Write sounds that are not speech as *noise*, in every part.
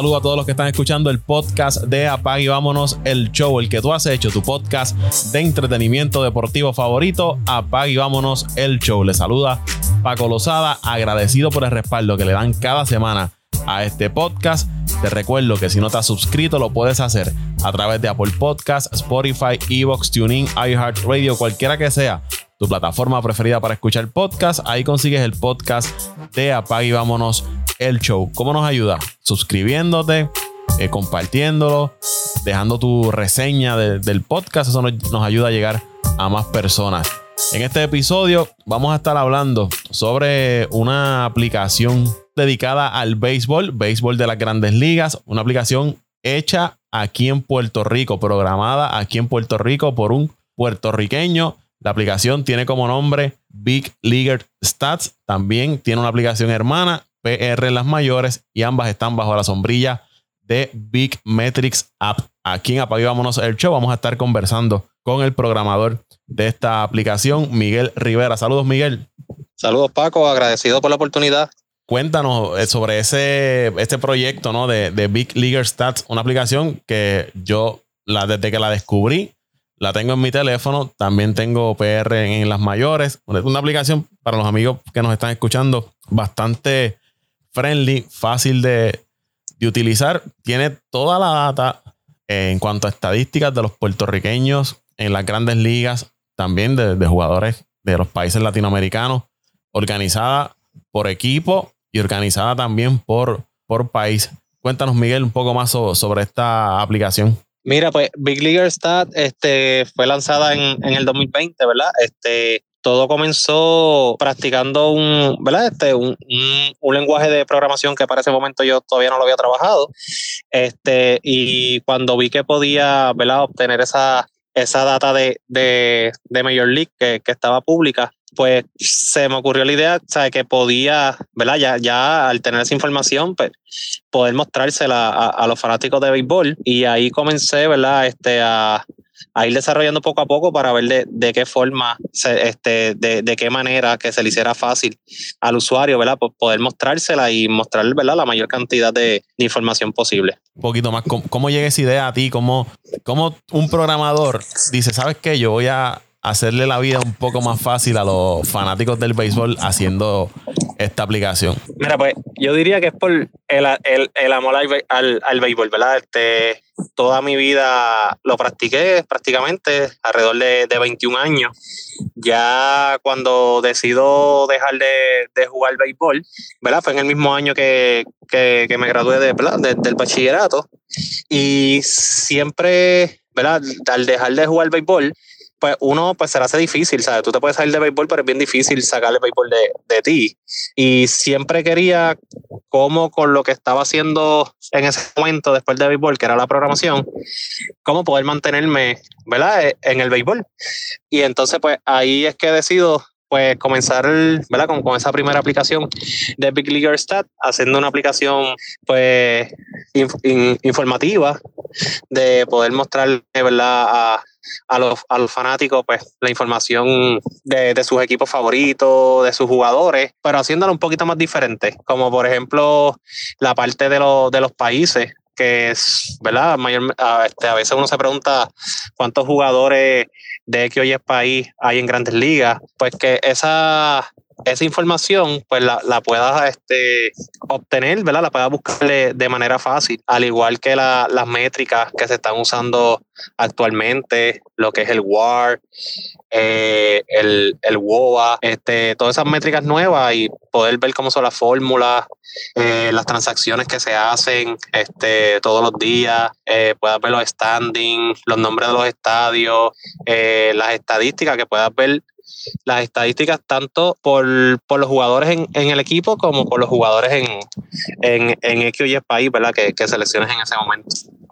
saludo a todos los que están escuchando el podcast de Apag y Vámonos el Show, el que tú has hecho, tu podcast de entretenimiento deportivo favorito, Apag y Vámonos el Show. Le saluda Paco Lozada, agradecido por el respaldo que le dan cada semana a este podcast. Te recuerdo que si no te has suscrito, lo puedes hacer a través de Apple Podcasts, Spotify, Evox, TuneIn, iHeartRadio, cualquiera que sea tu plataforma preferida para escuchar podcast. Ahí consigues el podcast de Apague y Vámonos el Show. ¿Cómo nos ayuda? Suscribiéndote, eh, compartiéndolo, dejando tu reseña del podcast. Eso nos, ayuda a llegar a más personas. En este episodio vamos a estar hablando sobre una aplicación dedicada al béisbol, béisbol de las grandes ligas, una aplicación hecha aquí en Puerto Rico, programada aquí en Puerto Rico por un puertorriqueño la aplicación tiene como nombre Big Leaguer Stats. También tiene una aplicación hermana, PR en las mayores, y ambas están bajo la sombrilla de Big Metrics App. Aquí en Apague Vámonos el Show vamos a estar conversando con el programador de esta aplicación, Miguel Rivera. Saludos, Miguel. Saludos, Paco. Agradecido por la oportunidad. Cuéntanos eh, sobre ese, este proyecto ¿no? de, de Big Leaguer Stats, una aplicación que yo la, desde que la descubrí la tengo en mi teléfono. También tengo PR en, las mayores. Una aplicación para los amigos que nos están escuchando bastante friendly, fácil de, utilizar. Tiene toda la data en cuanto a estadísticas de los puertorriqueños en las grandes ligas, también de, jugadores de los países latinoamericanos, organizada por equipo y organizada también por, por país. Cuéntanos, Miguel, un poco más sobre esta aplicación. Mira, pues Big Leaguer Stat este, fue lanzada en, en el 2020, ¿verdad? Este, todo comenzó practicando un, ¿verdad? Este, un, un, lenguaje de programación que para ese momento yo todavía no lo había trabajado. Este, y cuando vi que podía ¿verdad? obtener esa, esa data de, de, de Major League que, que, estaba pública, pues se me ocurrió la idea, ¿sabes? Que podía, ¿verdad? Ya, ya al tener esa información, pues poder mostrársela a, los fanáticos de béisbol. Y ahí comencé, ¿verdad? Este, a, ir desarrollando poco a poco para ver de, qué forma, este, de, qué manera que se le hiciera fácil al usuario, ¿verdad? Pues poder mostrársela y mostrar, ¿verdad? La mayor cantidad de, información posible. Un poquito más, ¿cómo, llega esa idea a ti? ¿Cómo, ¿Cómo un programador dice, ¿sabes qué? Yo voy a hacerle la vida un poco más fácil a los fanáticos del béisbol haciendo esta aplicación? Mira, pues yo diría que es por el, amor al, al, béisbol, ¿verdad? Este, toda mi vida lo practiqué prácticamente alrededor de, de 21 años. Ya cuando decido dejar de, jugar béisbol, ¿verdad? Fue en el mismo año que, me gradué de, del bachillerato. Y siempre, ¿verdad? Al dejar de jugar béisbol, pues uno pues se le hace difícil, ¿sabes? Tú te puedes salir de béisbol, pero es bien difícil sacarle béisbol de, de ti. Y siempre quería, como con lo que estaba haciendo en ese momento después de béisbol, que era la programación, cómo poder mantenerme, ¿verdad? E, en el béisbol. Y entonces, pues ahí es que decido pues comenzar ¿verdad? Con, con, esa primera aplicación de Big League Stat, haciendo una aplicación pues informativa de poder mostrarle ¿verdad? A, a los, a los fanáticos pues la información de, de, sus equipos favoritos, de sus jugadores, pero haciéndolo un poquito más diferente, como por ejemplo la parte de, los de los países, que es, ¿verdad? Mayor, a, este, veces uno se pregunta cuántos jugadores de que hoy es país hay en grandes ligas, pues que esa esa información pues la, la puedas este, obtener, ¿verdad? La puedas buscar de, manera fácil, al igual que las métricas que se están usando actualmente, lo que es el WAR, eh, el, el WOA, este, todas esas métricas nuevas y poder ver cómo son las fórmulas, eh, las transacciones que se hacen este, todos los días, eh, puedas ver los standings, los nombres de los estadios, las estadísticas que puedas ver las estadísticas tanto por, los jugadores en, el equipo como por los jugadores en, en, en X y país, ¿verdad? Que, que selecciones en ese momento.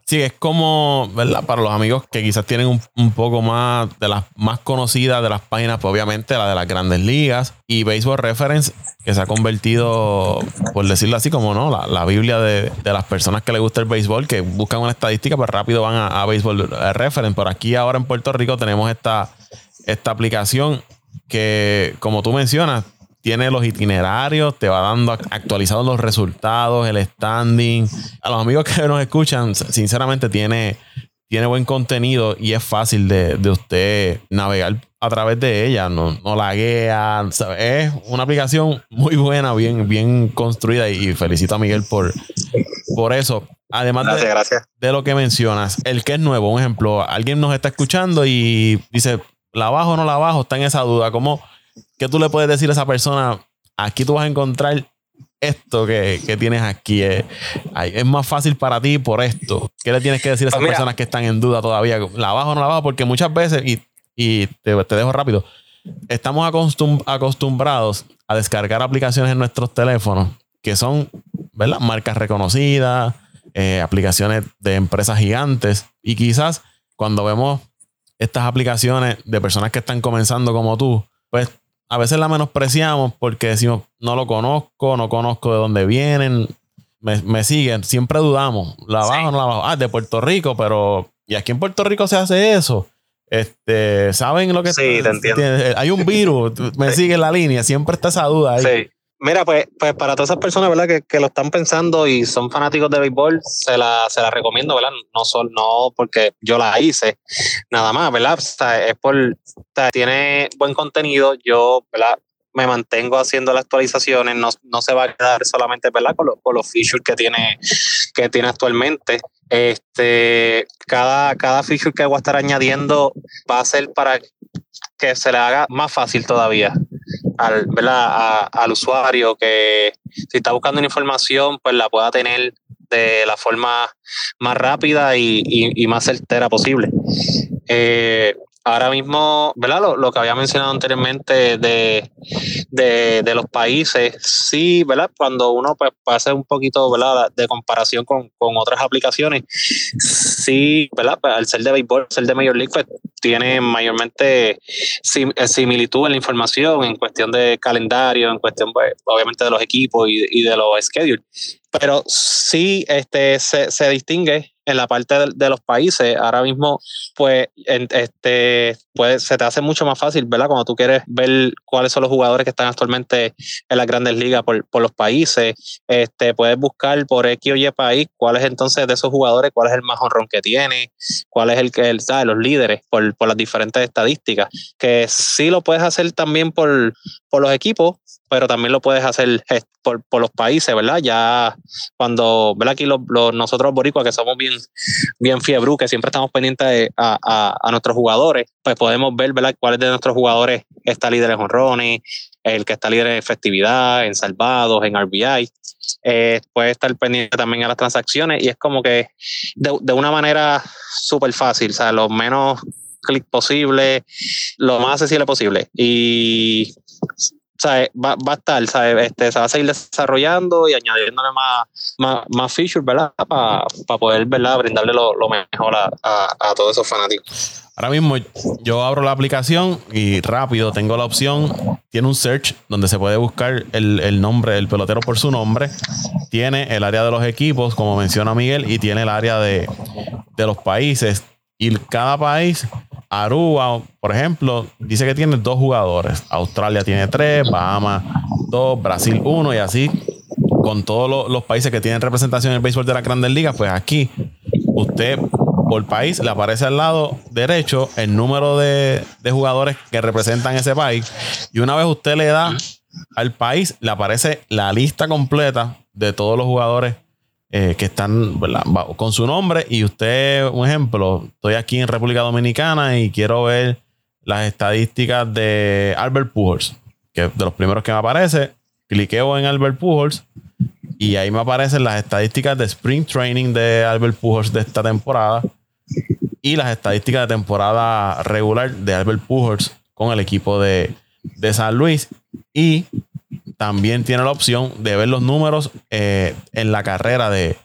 Sí, es como, ¿verdad? Para los amigos que quizás tienen un, un, poco más de las más conocidas de las páginas, pues obviamente la de las grandes ligas y Baseball Reference, que se ha convertido, por decirlo así, como no, la, la Biblia de, de, las personas que les gusta el béisbol, que buscan una estadística, pues rápido van a, a Baseball Reference. Por aquí ahora en Puerto Rico tenemos esta, esta aplicación que, como tú mencionas, tiene los itinerarios, te va dando actualizados los resultados, el standing. A los amigos que *laughs* nos escuchan, sinceramente tiene, tiene buen contenido y es fácil de, de usted navegar a través de ella, no, no la guía. Es una aplicación muy buena, bien, bien construida y felicito a Miguel por, por eso. Además de, de lo que mencionas, el que es nuevo, un ejemplo, alguien nos está escuchando y dice, ¿la bajo o no la bajo? Está en esa duda. ¿Cómo, ¿Qué tú le puedes decir a esa persona? Aquí tú vas a encontrar esto que, tienes aquí. Es, es, más fácil para ti por esto. ¿Qué le tienes que decir a esas pues personas que están en duda todavía? ¿La bajo o no la bajo? Porque muchas veces, y y te, dejo rápido. Estamos acostumbrados a descargar aplicaciones en nuestros teléfonos que son ¿verdad? marcas reconocidas, eh, aplicaciones de empresas gigantes. Y quizás cuando vemos estas aplicaciones de personas que están comenzando como tú, pues a veces la menospreciamos porque decimos, no lo conozco, no conozco de dónde vienen, me, siguen, siempre dudamos, la bajo o no la bajo. Ah, de Puerto Rico, pero ¿y aquí en Puerto Rico se hace eso? Este, ¿saben lo que Sí, te entiendo. Hay un virus, me sigue en la línea, siempre está esa duda ahí. Sí. Mira, pues, pues para todas esas personas, ¿verdad? Que, que, lo están pensando y son fanáticos de béisbol, se la, se la recomiendo, ¿verdad? No, son, no porque yo la hice, nada más, ¿verdad? O sea, es por, o sea, tiene buen contenido, yo, ¿verdad? me mantengo haciendo las actualizaciones, no, no se va a quedar solamente ¿verdad? Con, con, los features que tiene, que tiene actualmente. Este, cada, cada feature que voy a estar añadiendo va a ser para que se le haga más fácil todavía al, ¿verdad? al usuario que si está buscando una información, pues la pueda tener de la forma más rápida y, y, más certera posible. Eh, ahora mismo, ¿verdad? Lo, lo, que había mencionado anteriormente de, de, los países, sí, ¿verdad? Cuando uno pues, hacer un poquito, ¿verdad? De comparación con, otras aplicaciones, sí, ¿verdad? Pues, al ser de béisbol, ser de Major League, pues, tiene mayormente eh, similitud en la información, en cuestión de calendario, en cuestión, pues, obviamente, de los equipos y, y de los schedules. Pero sí este, se, se distingue en la parte de, los países, ahora mismo, pues, este, pues, se te hace mucho más fácil, ¿verdad? Cuando tú quieres ver cuáles son los jugadores que están actualmente en las grandes ligas por, los países, este, puedes buscar por X o Y país cuál es entonces de esos jugadores, cuál es el más honrón que tiene, cuál es el que, el, ¿sabes? Los líderes por, por las diferentes estadísticas, que sí lo puedes hacer también por, por los equipos, pero también lo puedes hacer eh, por, por, los países, ¿verdad? Ya cuando, ¿verdad? Aquí los, nosotros boricuas que somos bien, bien fiebru, que siempre estamos pendientes a, a, a, nuestros jugadores, pues podemos ver, ¿verdad? Cuáles de nuestros jugadores está líder en honrones, el que está líder en efectividad, en salvados, en RBI. Eh, puede estar pendiente también a las transacciones y es como que de, de una manera súper fácil, o sea, lo menos clic posible, lo más accesible posible. Y Va, va, a estar, Este, se va a seguir desarrollando y añadiéndole más, más, más features, ¿verdad? Para poder, ¿verdad? Brindarle lo, lo mejor a, a, todos esos fanáticos. Ahora mismo yo abro la aplicación y rápido tengo la opción. Tiene un search donde se puede buscar el, el nombre del pelotero por su nombre. Tiene el área de los equipos, como menciona Miguel, y tiene el área de, de los países. Y cada país Aruba, por ejemplo, dice que tiene dos jugadores. Australia tiene tres, Bahamas dos, Brasil uno y así con todos los, países que tienen representación en el béisbol de la Grandes Ligas, pues aquí usted por país le aparece al lado derecho el número de, de jugadores que representan ese país y una vez usted le da al país le aparece la lista completa de todos los jugadores eh, que están con su nombre. Y usted, un ejemplo, estoy aquí en República Dominicana y quiero ver las estadísticas de Albert Pujols, que de los primeros que me aparece, cliqueo en Albert Pujols y ahí me aparecen las estadísticas de Spring Training de Albert Pujols de esta temporada y las estadísticas de temporada regular de Albert Pujols con el equipo de, de San Luis. Y también tiene la opción de ver los números eh, en la carrera de,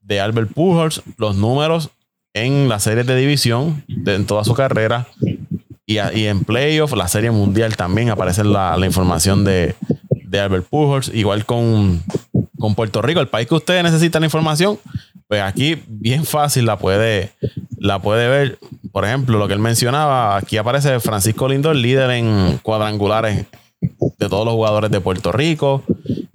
de Albert Pujols, los números en la serie de división en toda su carrera y, y en playoff, la serie mundial también aparece la, la información de, de, Albert Pujols, igual con, con Puerto Rico, el país que ustedes necesitan la información, pues aquí bien fácil la puede, la puede ver. Por ejemplo, lo que él mencionaba, aquí aparece Francisco Lindor, líder en cuadrangulares de todos los jugadores de Puerto Rico.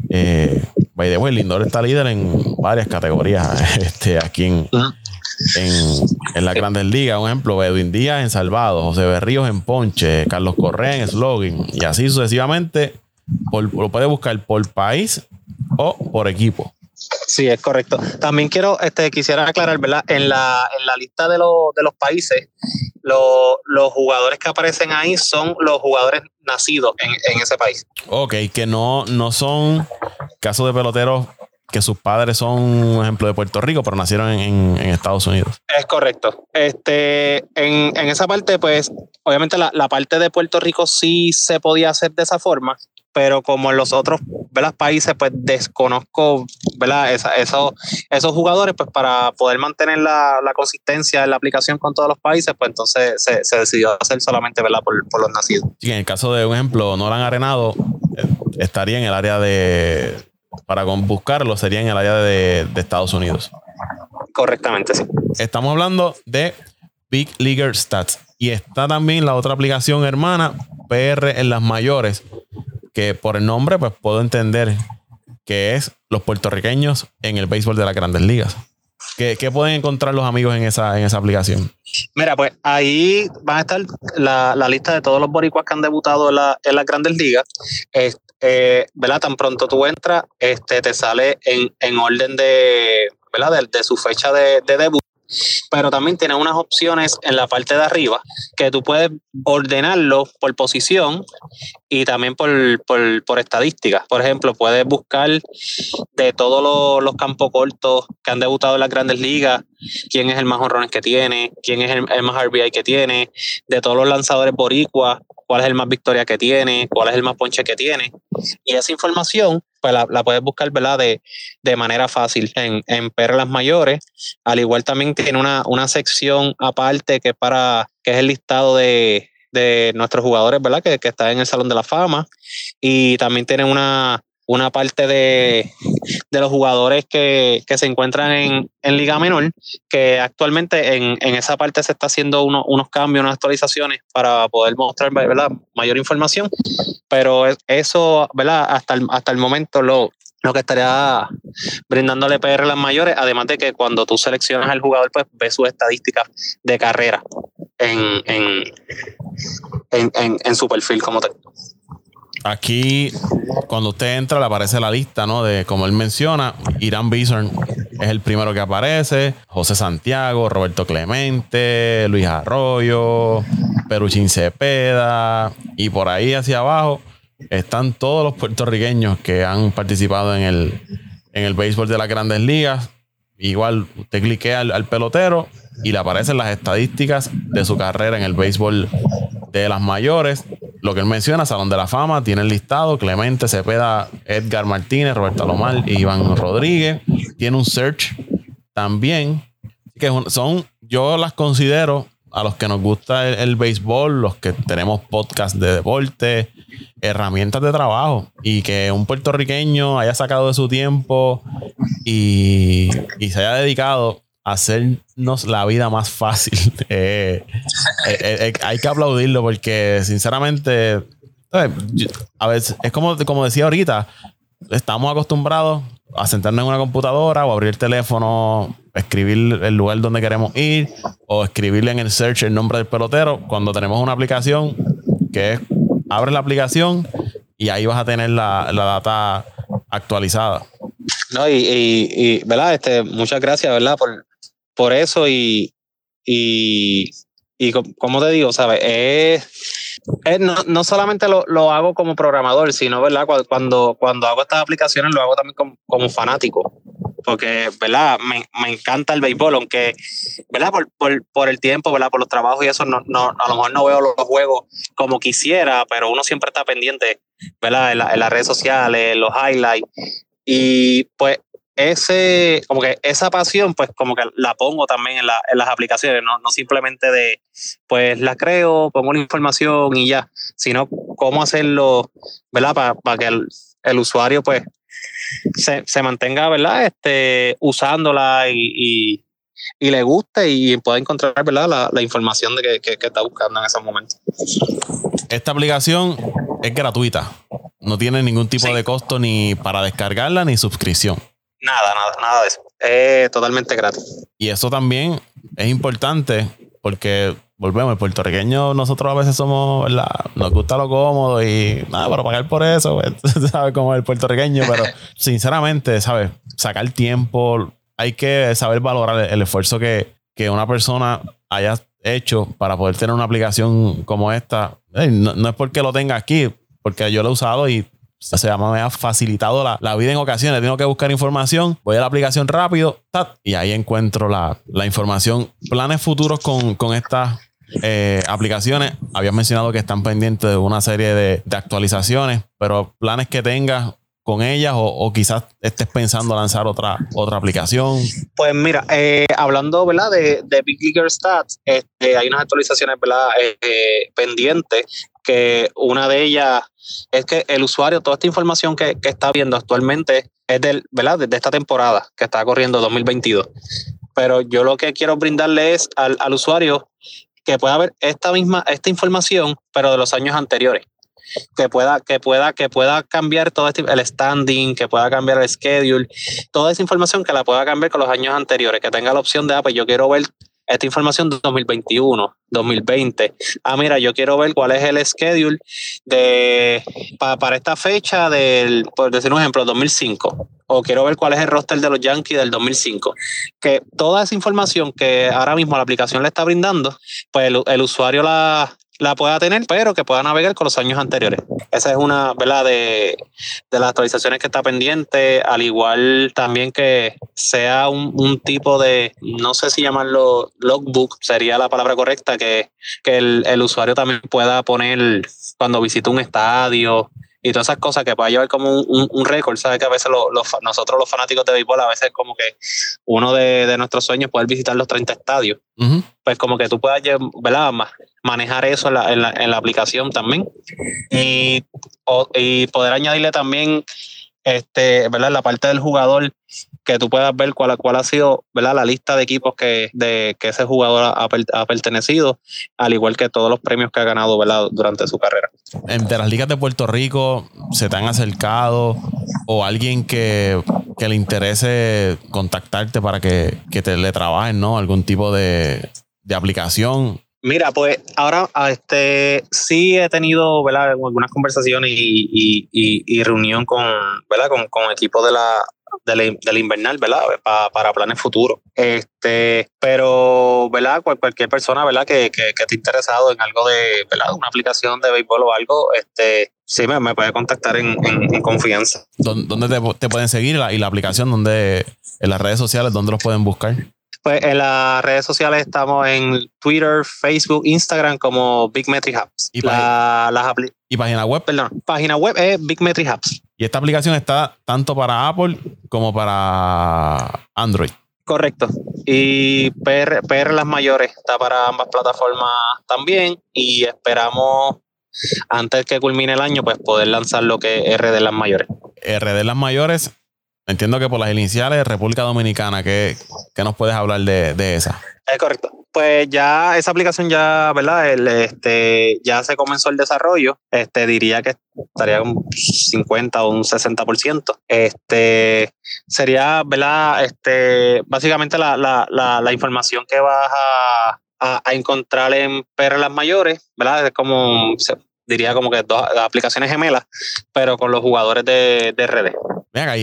Eh, by the way, Lindor está líder en varias categorías *laughs* este, aquí en, en, las grandes ligas. Un ejemplo, Edwin Díaz en Salvado, José Berríos en Ponche, Carlos Correa en Slogan y así sucesivamente. lo puede buscar por país o por equipo. Sí, es correcto. También quiero, este, quisiera aclarar, ¿verdad? En la, en la lista de, de los países, los jugadores que aparecen ahí son los jugadores nacidos en, en, ese país. Ok, que no, no son casos de peloteros que sus padres son un ejemplo de Puerto Rico, pero nacieron en, Estados Unidos. Es correcto. Este, en, esa parte, pues, obviamente la, la, parte de Puerto Rico sí se podía hacer de esa forma, pero como en los otros países, pues desconozco ¿verdad? esos, esos jugadores, pues para poder mantener la, consistencia en la aplicación con todos los países, pues entonces se, decidió hacer solamente ¿verdad? Por, los nacidos. Sí, en el caso de un ejemplo, Nolan Arenado eh, estaría en el área de, para buscarlo, sería en el área de, de Estados Unidos. Correctamente, sí. Estamos hablando de Big Leaguer Stats. Y está también la otra aplicación hermana, PR en las mayores, que por el nombre pues puedo entender que es los puertorriqueños en el béisbol de las grandes ligas. ¿Qué, pueden encontrar los amigos en esa, en esa aplicación? Mira, pues ahí van a estar la, lista de todos los boricuas que han debutado en, las grandes ligas. Eh, ¿verdad? Tan pronto tú entras, este, te sale en, orden de, ¿verdad? De, su fecha de, de debut pero también tiene unas opciones en la parte de arriba que tú puedes ordenarlo por posición y también por, por, estadísticas. Por ejemplo, puedes buscar de todos los, campos cortos que han debutado en las grandes ligas, quién es el más honrones que tiene, quién es el, el, más RBI que tiene, de todos los lanzadores boricuas, cuál es el más victoria que tiene, cuál es el más ponche que tiene. Y esa información pues la, puedes buscar ¿verdad? De, de manera fácil en, en perlas mayores. Al igual también tiene una, una sección aparte que, para, que es el listado de, de nuestros jugadores, ¿verdad? Que, que está en el Salón de la Fama. Y también tiene una, una parte de, los jugadores que, se encuentran en, Liga Menor, que actualmente en, esa parte se está haciendo unos cambios, unas actualizaciones para poder mostrar mayor información, pero eso ¿verdad? Hasta, el, hasta el momento lo, lo que estaría brindándole PR a las mayores, además de que cuando tú seleccionas al jugador, pues ves sus estadísticas de carrera en, en, en su perfil como tal. Aquí, cuando usted entra, le aparece la lista, ¿no? De como él menciona, Irán Bison es el primero que aparece, José Santiago, Roberto Clemente, Luis Arroyo, Peruchín Cepeda, y por ahí hacia abajo están todos los puertorriqueños que han participado en el, en el béisbol de las grandes ligas. Igual usted cliquea al, al pelotero y le aparecen las estadísticas de su carrera en el béisbol de las mayores lo que él menciona, Salón de la Fama, tiene el listado, Clemente Cepeda, Edgar Martínez, Roberto Lomar y Iván Rodríguez. Tiene un search también, que son, yo las considero a los que nos gusta el, béisbol, los que tenemos podcast de deporte, herramientas de trabajo y que un puertorriqueño haya sacado de su tiempo y, y se haya dedicado hacernos la vida más fácil. *laughs* Eh, eh, eh, hay que aplaudirlo porque, sinceramente, a veces es como, como decía ahorita, estamos acostumbrados a sentarnos en una computadora o abrir el teléfono, escribir el lugar donde queremos ir o escribirle en el search el nombre del pelotero. Cuando tenemos una aplicación que es, abres la aplicación y ahí vas a tener la, la data actualizada. No, y, y, ¿verdad? Este, muchas gracias, ¿verdad? Por, por eso y, y, y como te digo, ¿sabes? Es, no, no, solamente lo, lo, hago como programador, sino, ¿verdad? Cuando, cuando hago estas aplicaciones lo hago también como, como fanático. Porque, ¿verdad? Me, me, encanta el béisbol, aunque, ¿verdad? Por, por, por, el tiempo, ¿verdad? Por los trabajos y eso, no, no, a lo mejor no veo los juegos como quisiera, pero uno siempre está pendiente, ¿verdad? En, en las redes sociales, los highlights. Y pues ese, como que esa pasión, pues como que la pongo también en, las aplicaciones, no, no, simplemente de, pues la creo, pongo la información y ya, sino cómo hacerlo, ¿verdad? Para que el, usuario, pues, se, mantenga, ¿verdad? Este, usándola y, le guste y pueda encontrar, ¿verdad? La, información de que, que, está buscando en ese momento. Esta aplicación es gratuita. no tiene ningún tipo de costo ni para descargarla ni suscripción. Nada, nada, nada de eso. Es totalmente gratis. Y eso también es importante porque volvemos, el puertorriqueño, nosotros a veces somos, ¿verdad? Nos gusta lo cómodo y nada, para pagar por eso, pues, *laughs* ¿sabes? Como el puertorriqueño, pero *laughs* sinceramente, ¿sabes? Sacar tiempo, hay que saber valorar el, esfuerzo que, que, una persona haya hecho para poder tener una aplicación como esta. no, no, es porque lo tenga aquí, porque yo lo he usado y o sea, me ha facilitado la, vida en ocasiones. Tengo que buscar información, voy a la aplicación rápido y ahí encuentro la, información. Planes futuros con, con estas eh, aplicaciones. Habías mencionado que están pendientes de una serie de, actualizaciones, pero planes que tengas con ellas o, quizás estés pensando lanzar otra, otra aplicación? Pues mira, eh, hablando ¿verdad? De, de Big Stats, este, hay unas actualizaciones ¿verdad? Eh, pendientes que una de ellas es que el usuario, toda esta información que, está viendo actualmente es del, ¿verdad? de esta temporada que está corriendo 2022. Pero yo lo que quiero brindarle es al, al usuario que pueda ver esta misma, esta información, pero de los años anteriores que pueda, que pueda, que pueda cambiar todo este, el standing, que pueda cambiar el schedule, toda esa información que la pueda cambiar con los años anteriores, que tenga la opción de, ah, pues yo quiero ver esta información de 2021, 2020. Ah, mira, yo quiero ver cuál es el schedule de para esta fecha del, por decir un ejemplo, 2005. O quiero ver cuál es el roster de los Yankees del 2005. Que toda esa información que ahora mismo la aplicación le está brindando, pues el usuario la, la pueda tener, pero que pueda navegar con los años anteriores. Esa es una, ¿verdad? De, las actualizaciones que está pendiente, al igual también que sea un, un, tipo de, no sé si llamarlo logbook, sería la palabra correcta, que, que el, el usuario también pueda poner cuando visita un estadio, y todas esas cosas que pueda llevar como un, un, récord. Sabes que a veces nosotros los fanáticos de béisbol, a veces como que uno de, de nuestros sueños es poder visitar los 30 estadios. Pues como que tú puedas ¿verdad? manejar eso en la, en la, en la aplicación también. Y, y poder añadirle también este, ¿verdad? la parte del jugador que tú puedas ver cuál, cuál ha sido ¿verdad? la lista de equipos que, de, que ese jugador ha, pertenecido, al igual que todos los premios que ha ganado ¿verdad? durante su carrera. Entre las ligas de Puerto Rico, ¿se te han acercado o alguien que, que le interese contactarte para que, que te le trabajen ¿no? algún tipo de, de aplicación? Mira, pues ahora este sí he tenido ¿verdad? algunas conversaciones y, y, y, reunión con, ¿verdad? con, con equipos de la, del, invernal, ¿verdad? para planes futuros. Este, pero, ¿verdad? cualquier persona, ¿verdad? Que, que, esté interesado en algo de, ¿verdad? Una aplicación de béisbol o algo, este, sí me, me puede contactar en, en, confianza. ¿Dónde te, te, pueden seguir y la aplicación? ¿Dónde, en las redes sociales, dónde los pueden buscar? Pues en las redes sociales estamos en Twitter, Facebook, Instagram como Big Metric Hubs. ¿Y, la, ¿Y página web? Perdón, página web es Big Metric Hubs. Y esta aplicación está tanto para Apple como para Android. Correcto. Y PR, PR las mayores está para ambas plataformas también. Y esperamos, antes que culmine el año, pues poder lanzar lo que es RD las mayores. RD las mayores Entiendo que por las iniciales República Dominicana, ¿qué, nos puedes hablar de, esa? Es correcto. Pues ya esa aplicación ya, ¿verdad? El, este, ya se comenzó el desarrollo. Este, diría que estaría un 50 o un 60%. Este, sería, ¿verdad? Este, básicamente la, la, la, información que vas a, a, encontrar en Perlas Mayores, ¿verdad? Es como, diría como que dos aplicaciones gemelas, pero con los jugadores de, de RD.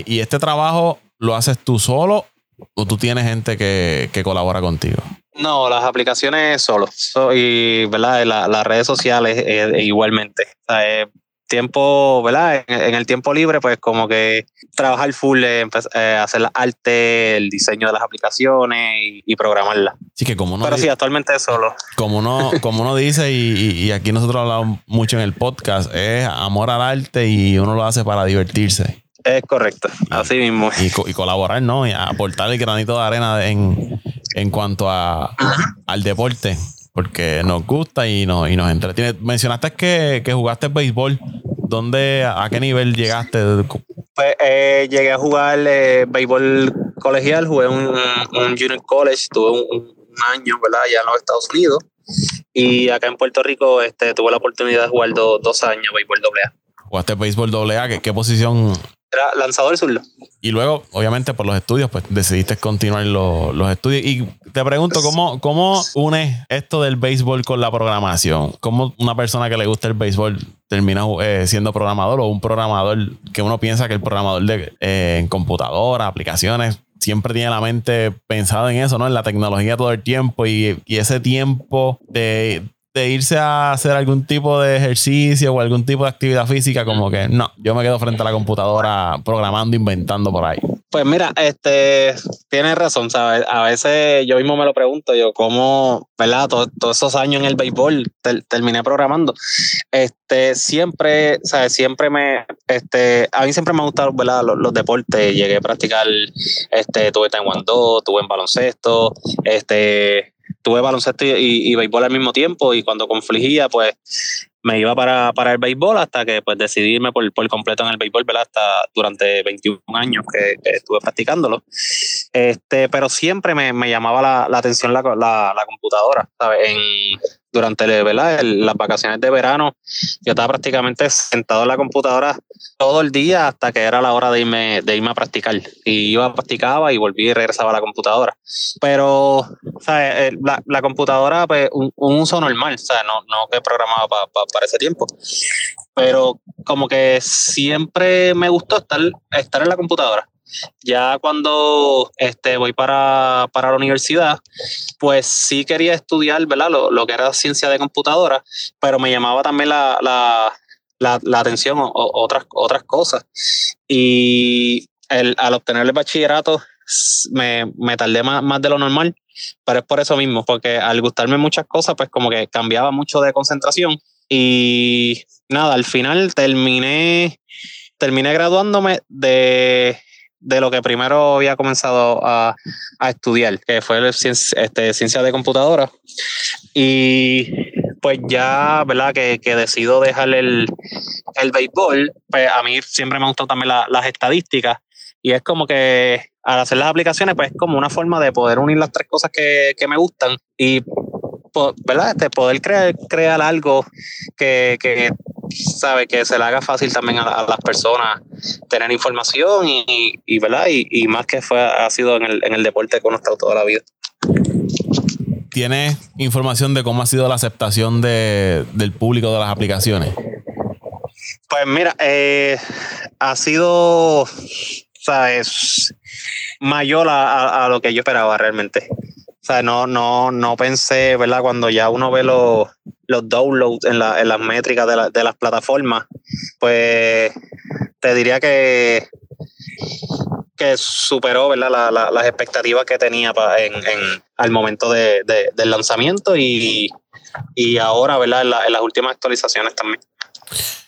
¿Y este trabajo lo haces tú solo o tú tienes gente que, colabora contigo? No, las aplicaciones solo. y ¿verdad? las redes sociales eh, igualmente. O sea, tiempo, ¿verdad? En, el tiempo libre, pues como que trabajar full, eh, hacer la arte, el diseño de las aplicaciones y, programarlas. Sí, que como Pero sí, actualmente solo. Como uno, *laughs* como uno dice, y, y, aquí nosotros hablamos mucho en el podcast, es amor al arte y uno lo hace para divertirse. Es correcto, así mismo. Y, colaborar, ¿no? Y aportar el granito de arena en, en cuanto a, al deporte, porque nos gusta y nos, y nos entretiene. Mencionaste que, que jugaste béisbol. ¿Dónde, a qué nivel llegaste? Pues eh, llegué a jugar eh, béisbol colegial, jugué un, un junior college, tuve un, año, ¿verdad? Allá en los Estados Unidos. Y acá en Puerto Rico este, tuve la oportunidad de jugar dos años béisbol doble A. jugaste béisbol doble A, ¿qué, qué posición? Era lanzador zurdo. Y luego, obviamente, por los estudios, pues decidiste continuar los, los estudios. Y te pregunto, ¿cómo, ¿cómo unes esto del béisbol con la programación? ¿Cómo una persona que le gusta el béisbol termina eh, siendo programador o un programador que uno piensa que el programador de, eh, en computadora, aplicaciones, siempre tiene la mente pensada en eso, ¿no? En la tecnología todo el tiempo y, y ese tiempo de, de irse a hacer algún tipo de ejercicio o algún tipo de actividad física, como que no, yo me quedo frente a la computadora programando, inventando por ahí. Pues mira, este, tienes razón, ¿sabes? A veces yo mismo me lo pregunto, yo cómo, ¿verdad? Todos, esos años en el béisbol terminé programando. Este, siempre, ¿sabes? Siempre me, este, a mí siempre me han gustado, ¿verdad? Los, deportes, llegué a practicar, este, tuve taekwondo, tuve en baloncesto, este, tuve baloncesto y, béisbol al mismo tiempo y cuando confligía, pues me iba para, para el béisbol hasta que pues decidirme por, por completo en el béisbol, ¿verdad? Hasta durante 21 años que, estuve practicándolo. Este, pero siempre me, me llamaba la, atención la, la, computadora, ¿sabes? Durante ¿verdad? las vacaciones de verano, yo estaba prácticamente sentado en la computadora todo el día hasta que era la hora de irme, de irme a practicar. Y iba, practicaba y volví y regresaba a la computadora. Pero, ¿sabes? Eh, la, la computadora, pues, un, uso normal, ¿sabes? No, no que programaba para ese tiempo. Pero como que siempre me gustó estar, estar en la computadora. Ya cuando este, voy para, para la universidad, pues sí quería estudiar ¿verdad? Lo, lo, que era ciencia de computadora, pero me llamaba también la, la, la, la atención o, otras, otras cosas. Y el, al obtener el bachillerato me, me tardé más, más de lo normal, pero es por eso mismo, porque al gustarme muchas cosas, pues como que cambiaba mucho de concentración y nada, al final terminé, terminé graduándome de de lo que primero había comenzado a, estudiar, que fue ciencia, este, ciencia de computadora. Y pues ya, ¿verdad? Que, que decido dejar el, el béisbol, pues a mí siempre me han gustado también las estadísticas. Y es como que al hacer las aplicaciones, pues es como una forma de poder unir las tres cosas que, que me gustan y ¿verdad? Este, poder crear, crear algo que, que sabe que se le haga fácil también a, las personas tener información y, y ¿verdad? Y, y, más que fue ha sido en el, en el deporte que uno ha estado toda la vida. ¿Tienes información de cómo ha sido la aceptación de, del público de las aplicaciones? Pues mira, eh, ha sido, sabes, mayor a, a, lo que yo esperaba realmente. O sea, no, no, no pensé, ¿verdad? Cuando ya uno ve los, los downloads en, la, en las métricas de, la, de las plataformas, pues te diría que, que superó ¿verdad? La, la, las expectativas que tenía en, en, al momento de, de, del lanzamiento y, y ahora ¿verdad? En, las últimas actualizaciones también.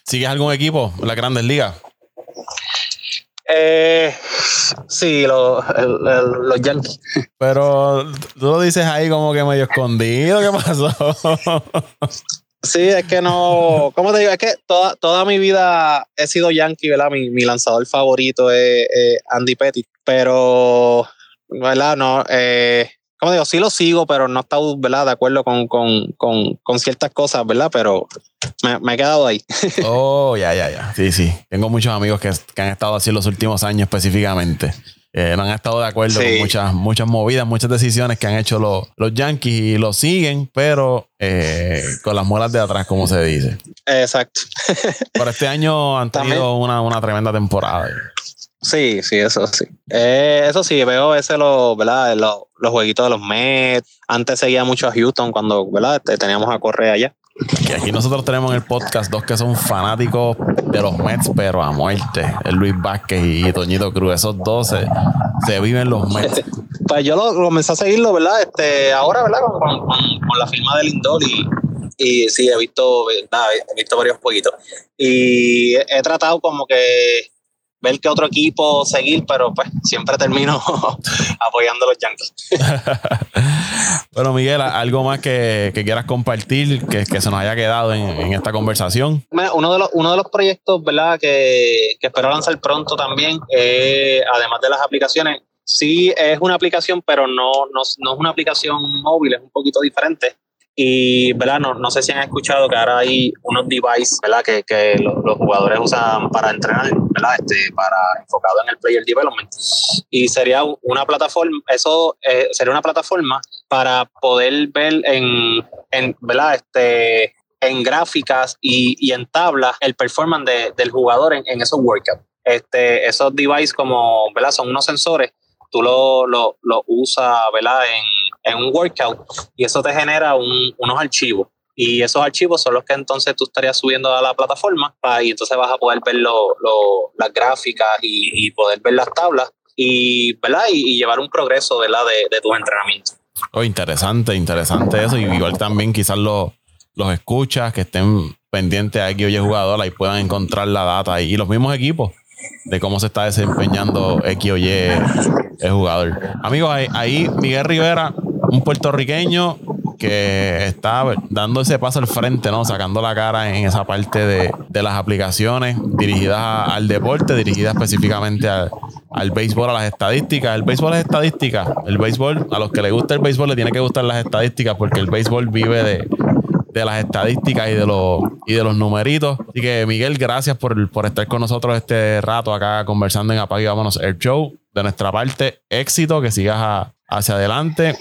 ¿Sigues algún equipo en las grandes ligas? Eh, sí, los Yankees. Pero tú lo dices ahí como que medio escondido. ¿Qué pasó? Sí, es que no. ¿Cómo te digo? Es que toda, toda mi vida he sido Yankee, ¿verdad? Mi, mi lanzador favorito es, Andy Pettit. Pero, ¿verdad? No. Eh, como digo, sí lo sigo, pero no he estado, ¿verdad? De acuerdo con, con, con, con ciertas cosas, ¿verdad? Pero me, me, he quedado ahí. *laughs* oh, ya, ya, ya. Sí, sí. Tengo muchos amigos que, que han estado así en los últimos años específicamente. Eh, no han estado de acuerdo sí. con muchas, muchas movidas, muchas decisiones que han hecho los, los Yankees y lo siguen, pero eh, con las muelas de atrás, como se dice. Exacto. *laughs* Por este año han tenido una, una tremenda temporada. Sí, sí, eso sí. Eh, eso sí, veo ese los, ¿verdad? Los, los, jueguitos de los Mets. Antes seguía mucho a Houston cuando, ¿verdad? Teníamos a Correa allá. Y aquí nosotros tenemos en el podcast dos que son fanáticos de los Mets, pero a muerte. El Luis Vázquez y Toñito Cruz. Esos dos se, se viven los Mets. *laughs* Pues yo lo, comencé a seguirlo, ¿verdad? Este, ahora, ¿verdad? Con, con, con la firma de Lindor y, y sí, he visto, ¿verdad? he visto varios jueguitos. Y he tratado como que ver qué otro equipo seguir, pero pues siempre termino *laughs* apoyando a los Yankees. *laughs* bueno, Miguel, ¿algo más que, que quieras compartir que, que, se nos haya quedado en, en, esta conversación? Uno de los, uno de los proyectos, ¿verdad?, que, que espero lanzar pronto también, eh, además de las aplicaciones, sí es una aplicación, pero no, no, no es una aplicación móvil, es un poquito diferente Y, ¿verdad? No, no sé si han escuchado que ahora hay unos devices, ¿verdad? Que, que los, los, jugadores usan para entrenar, ¿verdad? Este, para enfocado en el player development. Y sería una plataforma, eso eh, sería una plataforma para poder ver en, en ¿verdad? Este, en gráficas y, y en tablas el performance de, del jugador en, en esos workouts. Este, esos devices como, ¿verdad? Son unos sensores, tú lo, lo, lo usas, ¿verdad? En, en, un workout y eso te genera un, unos archivos. Y esos archivos son los que entonces tú estarías subiendo a la plataforma para, y entonces vas a poder ver lo, lo, las gráficas y, poder ver las tablas y, ¿verdad? Y, llevar un progreso ¿verdad? De, de tus entrenamientos. Oh, interesante, interesante eso. Y igual también quizás lo, los escuchas que estén pendientes a que oye jugador y puedan encontrar la data. Y los mismos equipos de cómo se está desempeñando X o Y el jugador. Amigos, ahí Miguel Rivera, un puertorriqueño que está dando ese paso al frente, ¿no? Sacando la cara en esa parte de, de las aplicaciones dirigidas al deporte, dirigidas específicamente al, al béisbol, a las estadísticas. El béisbol es estadística. El béisbol, a los que les gusta el béisbol, le tiene que gustar las estadísticas porque el béisbol vive de, de las estadísticas y de los y de los numeritos. Así que Miguel, gracias por, por estar con nosotros este rato acá conversando en Apague Vámonos el Show. De nuestra parte, éxito, que sigas a, hacia adelante.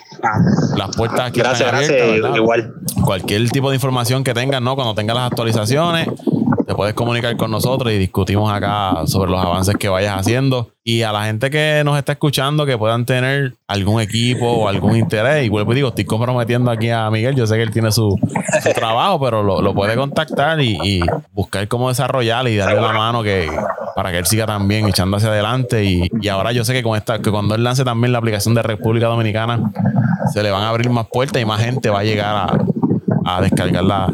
Las puertas aquí gracias, están abiertas. Gracias, igual. Cualquier tipo de información que tengas, ¿no? Cuando tengas las actualizaciones, te puedes comunicar con nosotros y discutimos acá sobre los avances que vayas haciendo. Y a la gente que nos está escuchando, que puedan tener algún equipo o algún interés, y vuelvo digo, estoy comprometiendo aquí a Miguel, yo sé que él tiene su, trabajo, pero lo, puede contactar y, buscar cómo desarrollar y darle la mano que, para que él siga también echando hacia adelante. Y, y ahora yo sé que, con esta, que cuando él lance también la aplicación de República Dominicana, se le van a abrir más puertas y más gente va a llegar a, a descargar la,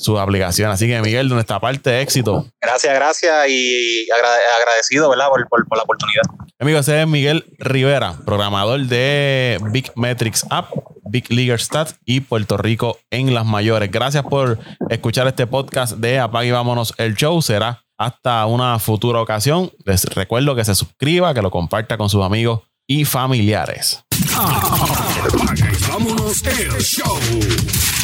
su aplicación. Así que, Miguel, de nuestra parte, éxito. Gracias, gracias y agradecido, ¿verdad? Por, por, por la oportunidad. Amigo, ese es Miguel Rivera, programador de Big Metrics App, Big Leaguer Stats y Puerto Rico en las mayores. Gracias por escuchar este podcast de Apague y Vámonos el Show. Será hasta una futura ocasión. Les recuerdo que se suscriba, que lo comparta con sus amigos y familiares. Apague y Vámonos el Show.